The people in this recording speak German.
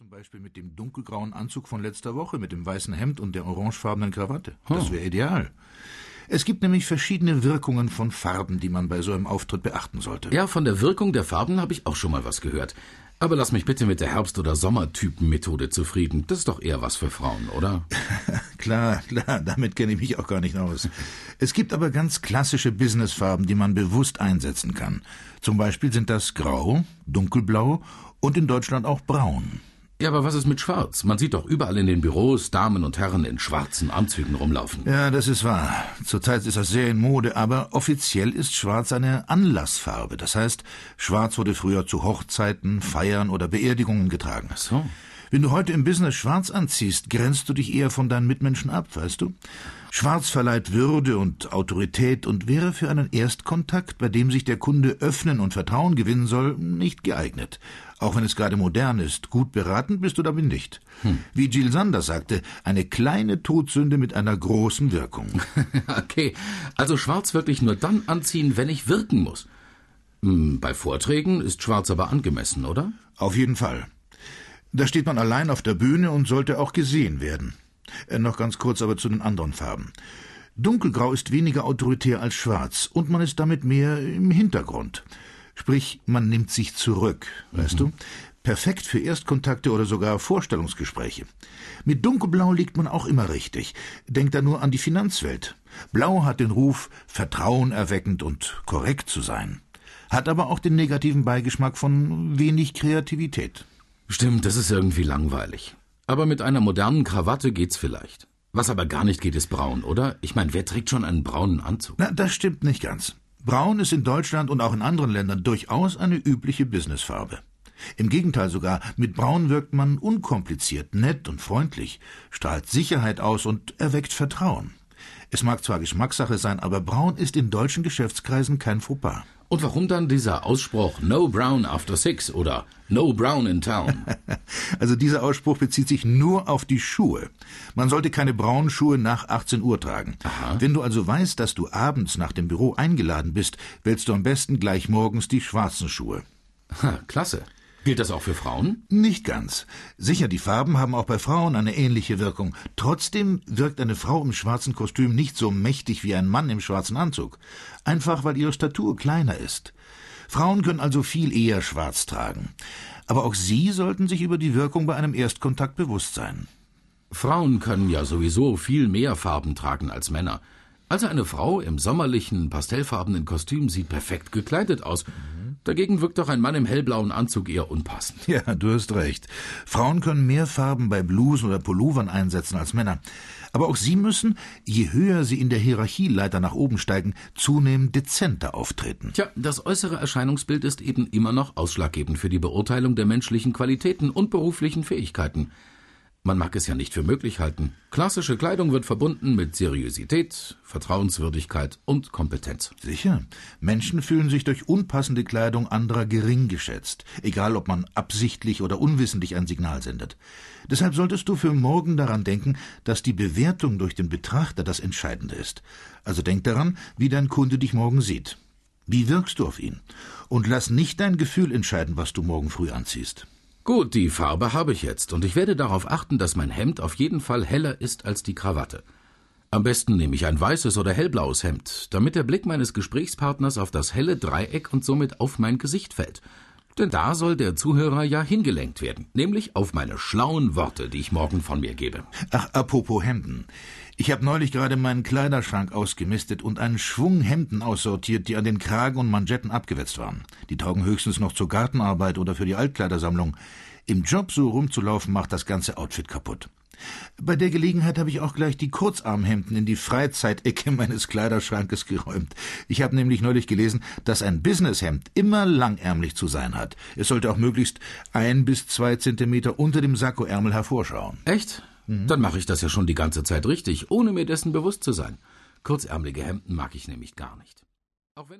Zum Beispiel mit dem dunkelgrauen Anzug von letzter Woche, mit dem weißen Hemd und der orangefarbenen Krawatte. Das wäre ideal. Es gibt nämlich verschiedene Wirkungen von Farben, die man bei so einem Auftritt beachten sollte. Ja, von der Wirkung der Farben habe ich auch schon mal was gehört. Aber lass mich bitte mit der Herbst- oder Sommertypen-Methode zufrieden. Das ist doch eher was für Frauen, oder? klar, klar, damit kenne ich mich auch gar nicht aus. Es gibt aber ganz klassische Businessfarben, die man bewusst einsetzen kann. Zum Beispiel sind das Grau, Dunkelblau und in Deutschland auch Braun. Ja, aber was ist mit Schwarz? Man sieht doch überall in den Büros Damen und Herren in schwarzen Anzügen rumlaufen. Ja, das ist wahr. Zurzeit ist das sehr in Mode, aber offiziell ist Schwarz eine Anlassfarbe. Das heißt, Schwarz wurde früher zu Hochzeiten, Feiern oder Beerdigungen getragen. Ach so. Wenn du heute im Business schwarz anziehst, grenzt du dich eher von deinen Mitmenschen ab, weißt du? Schwarz verleiht Würde und Autorität und wäre für einen Erstkontakt, bei dem sich der Kunde öffnen und Vertrauen gewinnen soll, nicht geeignet. Auch wenn es gerade modern ist, gut beraten bist du damit nicht. Hm. Wie Jill Sanders sagte, eine kleine Todsünde mit einer großen Wirkung. okay, also schwarz wirklich nur dann anziehen, wenn ich wirken muss. Hm, bei Vorträgen ist schwarz aber angemessen, oder? Auf jeden Fall. Da steht man allein auf der Bühne und sollte auch gesehen werden. Äh, noch ganz kurz aber zu den anderen Farben. Dunkelgrau ist weniger autoritär als Schwarz und man ist damit mehr im Hintergrund. Sprich, man nimmt sich zurück, weißt mhm. du? Perfekt für Erstkontakte oder sogar Vorstellungsgespräche. Mit Dunkelblau liegt man auch immer richtig. Denkt da nur an die Finanzwelt. Blau hat den Ruf, vertrauenerweckend und korrekt zu sein. Hat aber auch den negativen Beigeschmack von wenig Kreativität. Stimmt, das ist irgendwie langweilig. Aber mit einer modernen Krawatte geht's vielleicht. Was aber gar nicht geht, ist braun, oder? Ich meine, wer trägt schon einen braunen Anzug? Na, das stimmt nicht ganz. Braun ist in Deutschland und auch in anderen Ländern durchaus eine übliche Businessfarbe. Im Gegenteil sogar, mit Braun wirkt man unkompliziert, nett und freundlich, strahlt Sicherheit aus und erweckt Vertrauen. Es mag zwar Geschmackssache sein, aber Braun ist in deutschen Geschäftskreisen kein Fauxpas. Und warum dann dieser Ausspruch No Brown after six oder No Brown in town? Also dieser Ausspruch bezieht sich nur auf die Schuhe. Man sollte keine braunen Schuhe nach 18 Uhr tragen. Aha. Wenn du also weißt, dass du abends nach dem Büro eingeladen bist, wählst du am besten gleich morgens die schwarzen Schuhe. Ha, klasse. Gilt das auch für Frauen? Nicht ganz. Sicher, die Farben haben auch bei Frauen eine ähnliche Wirkung. Trotzdem wirkt eine Frau im schwarzen Kostüm nicht so mächtig wie ein Mann im schwarzen Anzug. Einfach weil ihre Statur kleiner ist. Frauen können also viel eher schwarz tragen. Aber auch sie sollten sich über die Wirkung bei einem Erstkontakt bewusst sein. Frauen können ja sowieso viel mehr Farben tragen als Männer. Also eine Frau im sommerlichen, pastellfarbenen Kostüm sieht perfekt gekleidet aus. Dagegen wirkt doch ein Mann im hellblauen Anzug eher unpassend. Ja, du hast recht. Frauen können mehr Farben bei Blusen oder Pullovern einsetzen als Männer. Aber auch sie müssen, je höher sie in der Hierarchieleiter nach oben steigen, zunehmend dezenter auftreten. Tja, das äußere Erscheinungsbild ist eben immer noch ausschlaggebend für die Beurteilung der menschlichen Qualitäten und beruflichen Fähigkeiten. Man mag es ja nicht für möglich halten. Klassische Kleidung wird verbunden mit Seriosität, Vertrauenswürdigkeit und Kompetenz. Sicher. Menschen fühlen sich durch unpassende Kleidung anderer gering geschätzt, egal ob man absichtlich oder unwissentlich ein Signal sendet. Deshalb solltest du für morgen daran denken, dass die Bewertung durch den Betrachter das Entscheidende ist. Also denk daran, wie dein Kunde dich morgen sieht. Wie wirkst du auf ihn? Und lass nicht dein Gefühl entscheiden, was du morgen früh anziehst. Gut, die Farbe habe ich jetzt, und ich werde darauf achten, dass mein Hemd auf jeden Fall heller ist als die Krawatte. Am besten nehme ich ein weißes oder hellblaues Hemd, damit der Blick meines Gesprächspartners auf das helle Dreieck und somit auf mein Gesicht fällt. Denn da soll der Zuhörer ja hingelenkt werden, nämlich auf meine schlauen Worte, die ich morgen von mir gebe. Ach, apropos Hemden. Ich habe neulich gerade meinen Kleiderschrank ausgemistet und einen Schwung Hemden aussortiert, die an den Kragen und Manschetten abgewetzt waren. Die taugen höchstens noch zur Gartenarbeit oder für die Altkleidersammlung. Im Job so rumzulaufen macht das ganze Outfit kaputt. Bei der Gelegenheit habe ich auch gleich die Kurzarmhemden in die Freizeitecke meines Kleiderschrankes geräumt. Ich habe nämlich neulich gelesen, dass ein Businesshemd immer langärmlich zu sein hat. Es sollte auch möglichst ein bis zwei Zentimeter unter dem Sakkoärmel hervorschauen. Echt? Mhm. Dann mache ich das ja schon die ganze Zeit richtig, ohne mir dessen bewusst zu sein. Kurzärmelige Hemden mag ich nämlich gar nicht.